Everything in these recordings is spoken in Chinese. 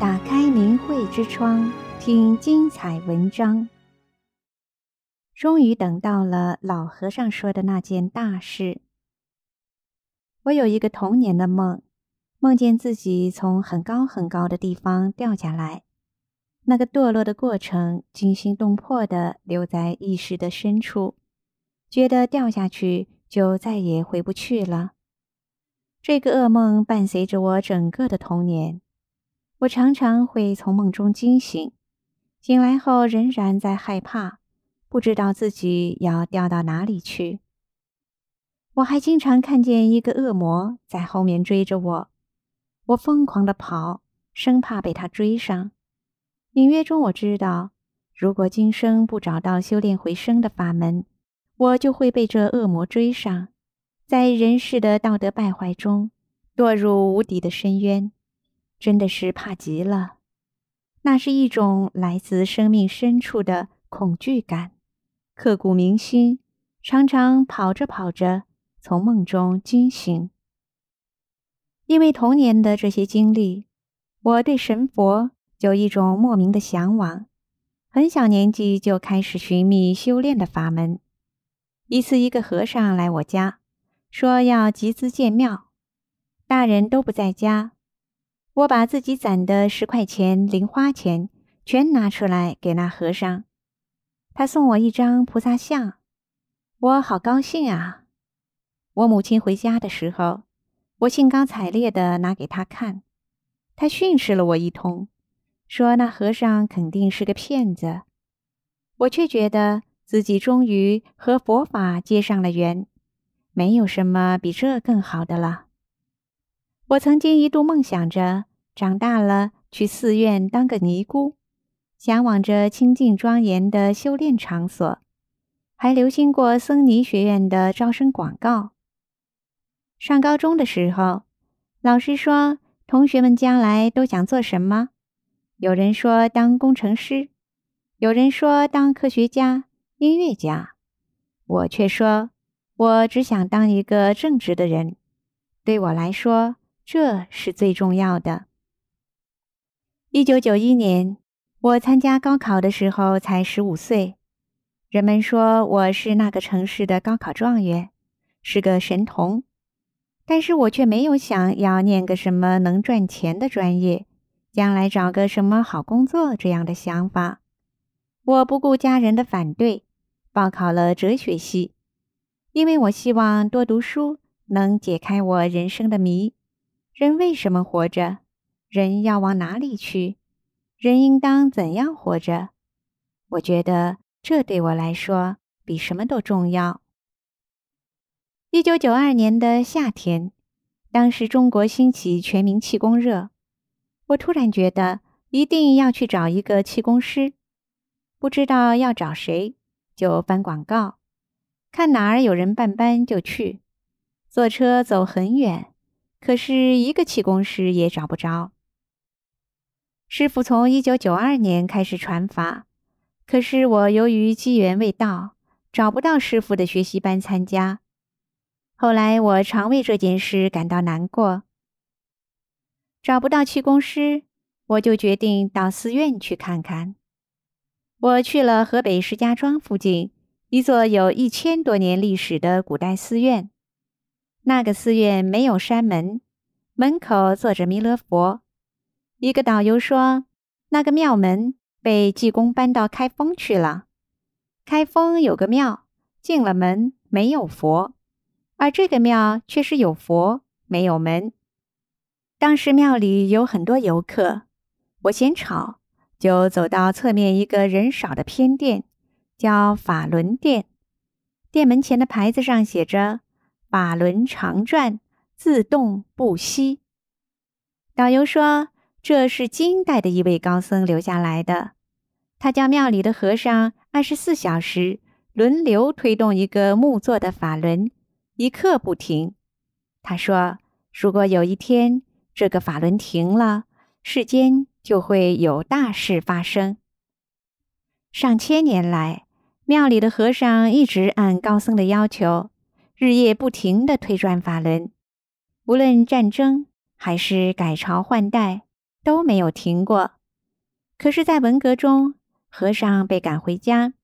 打开灵慧之窗，听精彩文章。终于等到了老和尚说的那件大事。我有一个童年的梦，梦见自己从很高很高的地方掉下来，那个堕落的过程惊心动魄的留在意识的深处，觉得掉下去就再也回不去了。这个噩梦伴随着我整个的童年。我常常会从梦中惊醒，醒来后仍然在害怕，不知道自己要掉到哪里去。我还经常看见一个恶魔在后面追着我，我疯狂地跑，生怕被他追上。隐约中我知道，如果今生不找到修炼回生的法门，我就会被这恶魔追上，在人世的道德败坏中堕入无底的深渊。真的是怕极了，那是一种来自生命深处的恐惧感，刻骨铭心。常常跑着跑着，从梦中惊醒。因为童年的这些经历，我对神佛有一种莫名的向往，很小年纪就开始寻觅修炼的法门。一次，一个和尚来我家，说要集资建庙，大人都不在家。我把自己攒的十块钱零花钱全拿出来给那和尚，他送我一张菩萨像，我好高兴啊！我母亲回家的时候，我兴高采烈地拿给他看，他训斥了我一通，说那和尚肯定是个骗子。我却觉得自己终于和佛法结上了缘，没有什么比这更好的了。我曾经一度梦想着长大了去寺院当个尼姑，向往着清净庄严的修炼场所，还留心过僧尼学院的招生广告。上高中的时候，老师说同学们将来都想做什么？有人说当工程师，有人说当科学家、音乐家，我却说我只想当一个正直的人。对我来说，这是最重要的。一九九一年，我参加高考的时候才十五岁，人们说我是那个城市的高考状元，是个神童。但是我却没有想要念个什么能赚钱的专业，将来找个什么好工作这样的想法。我不顾家人的反对，报考了哲学系，因为我希望多读书能解开我人生的谜。人为什么活着？人要往哪里去？人应当怎样活着？我觉得这对我来说比什么都重要。一九九二年的夏天，当时中国兴起全民气功热，我突然觉得一定要去找一个气功师，不知道要找谁，就翻广告，看哪儿有人办班就去，坐车走很远。可是，一个气功师也找不着。师傅从一九九二年开始传法，可是我由于机缘未到，找不到师傅的学习班参加。后来我常为这件事感到难过。找不到气功师，我就决定到寺院去看看。我去了河北石家庄附近一座有一千多年历史的古代寺院。那个寺院没有山门，门口坐着弥勒佛。一个导游说，那个庙门被济公搬到开封去了。开封有个庙，进了门没有佛，而这个庙却是有佛没有门。当时庙里有很多游客，我嫌吵，就走到侧面一个人少的偏殿，叫法轮殿。殿门前的牌子上写着。法轮常转，自动不息。导游说，这是金代的一位高僧留下来的。他叫庙里的和尚二十四小时轮流推动一个木做的法轮，一刻不停。他说，如果有一天这个法轮停了，世间就会有大事发生。上千年来，庙里的和尚一直按高僧的要求。日夜不停地推转法轮，无论战争还是改朝换代，都没有停过。可是，在文革中，和尚被赶回家，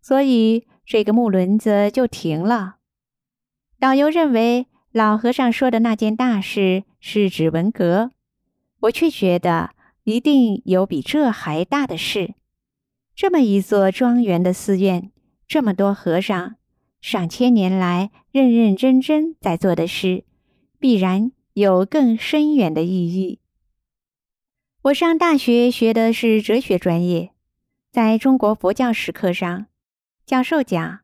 所以这个木轮子就停了。导游认为老和尚说的那件大事是指文革，我却觉得一定有比这还大的事。这么一座庄严的寺院，这么多和尚，上千年来认认真真在做的事，必然有更深远的意义。我上大学学的是哲学专业，在中国佛教史课上，教授讲，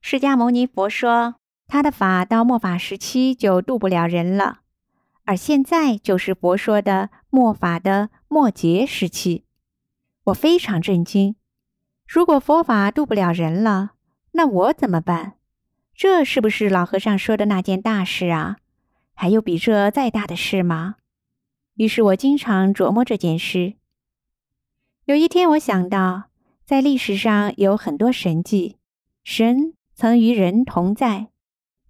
释迦牟尼佛说。他的法到末法时期就渡不了人了，而现在就是佛说的末法的末劫时期。我非常震惊。如果佛法渡不了人了，那我怎么办？这是不是老和尚说的那件大事啊？还有比这再大的事吗？于是我经常琢磨这件事。有一天，我想到，在历史上有很多神迹，神曾与人同在。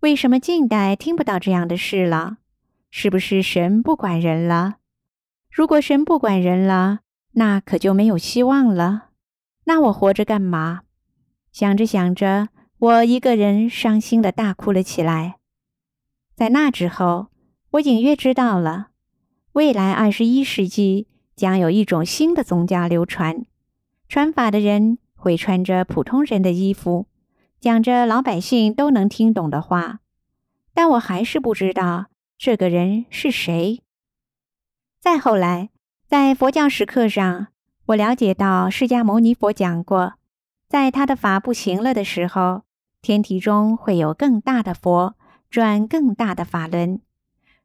为什么近代听不到这样的事了？是不是神不管人了？如果神不管人了，那可就没有希望了。那我活着干嘛？想着想着，我一个人伤心的大哭了起来。在那之后，我隐约知道了，未来二十一世纪将有一种新的宗教流传，传法的人会穿着普通人的衣服。讲着老百姓都能听懂的话，但我还是不知道这个人是谁。再后来，在佛教史课上，我了解到释迦牟尼佛讲过，在他的法不行了的时候，天体中会有更大的佛转更大的法轮。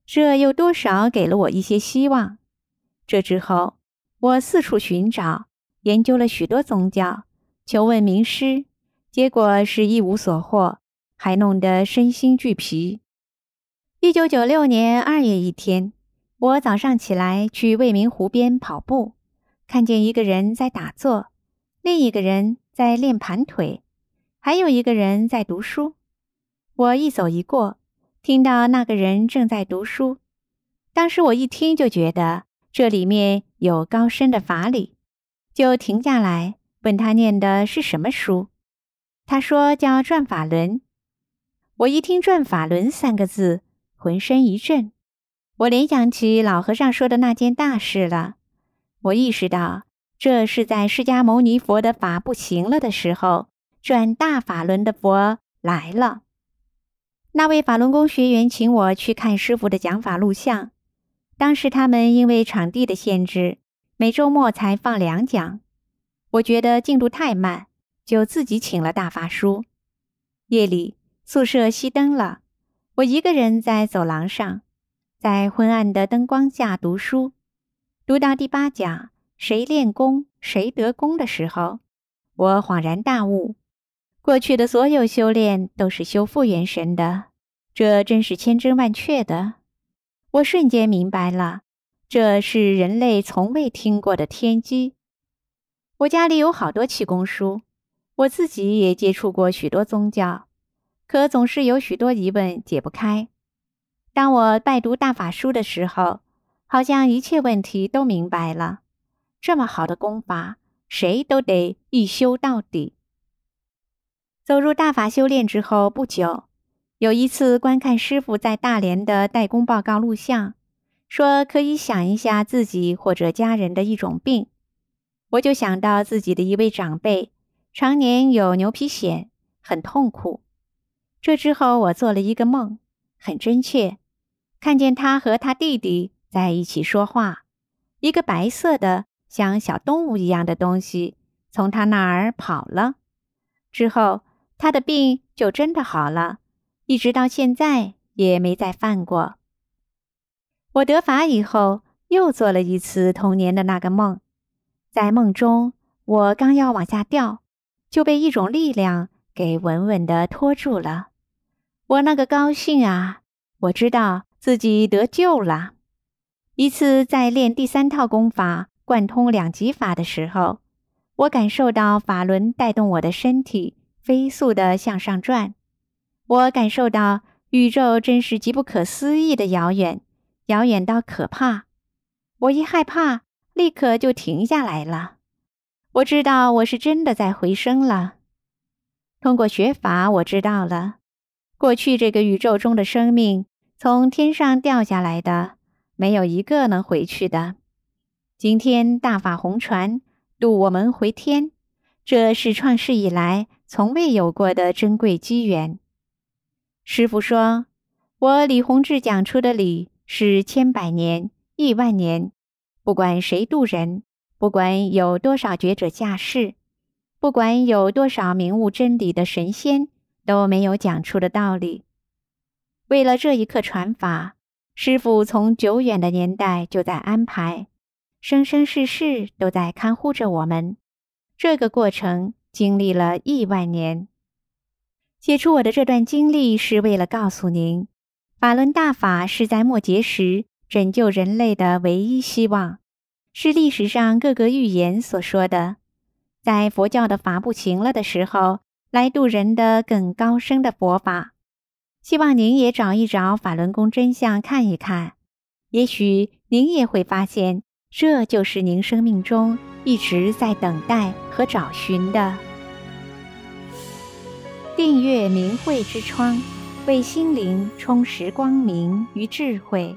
这又多少给了我一些希望。这之后，我四处寻找，研究了许多宗教，求问名师。结果是一无所获，还弄得身心俱疲。一九九六年二月一天，我早上起来去未名湖边跑步，看见一个人在打坐，另一个人在练盘腿，还有一个人在读书。我一走一过，听到那个人正在读书。当时我一听就觉得这里面有高深的法理，就停下来问他念的是什么书。他说叫《转法轮》，我一听“转法轮”三个字，浑身一震。我联想起老和尚说的那件大事了。我意识到，这是在释迦牟尼佛的法不行了的时候，转大法轮的佛来了。那位法轮功学员请我去看师傅的讲法录像。当时他们因为场地的限制，每周末才放两讲。我觉得进度太慢。就自己请了大法书。夜里宿舍熄灯了，我一个人在走廊上，在昏暗的灯光下读书。读到第八讲“谁练功，谁得功”的时候，我恍然大悟：过去的所有修炼都是修复元神的，这真是千真万确的。我瞬间明白了，这是人类从未听过的天机。我家里有好多气功书。我自己也接触过许多宗教，可总是有许多疑问解不开。当我拜读大法书的时候，好像一切问题都明白了。这么好的功法，谁都得一修到底。走入大法修炼之后不久，有一次观看师傅在大连的代工报告录像，说可以想一下自己或者家人的一种病，我就想到自己的一位长辈。常年有牛皮癣，很痛苦。这之后，我做了一个梦，很真切，看见他和他弟弟在一起说话。一个白色的像小动物一样的东西从他那儿跑了。之后，他的病就真的好了，一直到现在也没再犯过。我得法以后，又做了一次童年的那个梦，在梦中，我刚要往下掉。就被一种力量给稳稳的拖住了，我那个高兴啊！我知道自己得救了。一次在练第三套功法贯通两极法的时候，我感受到法轮带动我的身体飞速地向上转，我感受到宇宙真是极不可思议的遥远，遥远到可怕。我一害怕立刻就停下来了。我知道我是真的在回升了。通过学法，我知道了，过去这个宇宙中的生命，从天上掉下来的，没有一个能回去的。今天大法红船渡我们回天，这是创世以来从未有过的珍贵机缘。师傅说，我李洪志讲出的理是千百年、亿万年，不管谁渡人，不管有多少觉者下世。不管有多少明悟真理的神仙，都没有讲出的道理。为了这一刻传法，师傅从久远的年代就在安排，生生世世都在看护着我们。这个过程经历了亿万年。写出我的这段经历，是为了告诉您，法轮大法是在末劫时拯救人类的唯一希望，是历史上各个预言所说的。在佛教的法不行了的时候，来度人的更高深的佛法。希望您也找一找法轮功真相看一看，也许您也会发现，这就是您生命中一直在等待和找寻的。订阅明慧之窗，为心灵充实光明与智慧。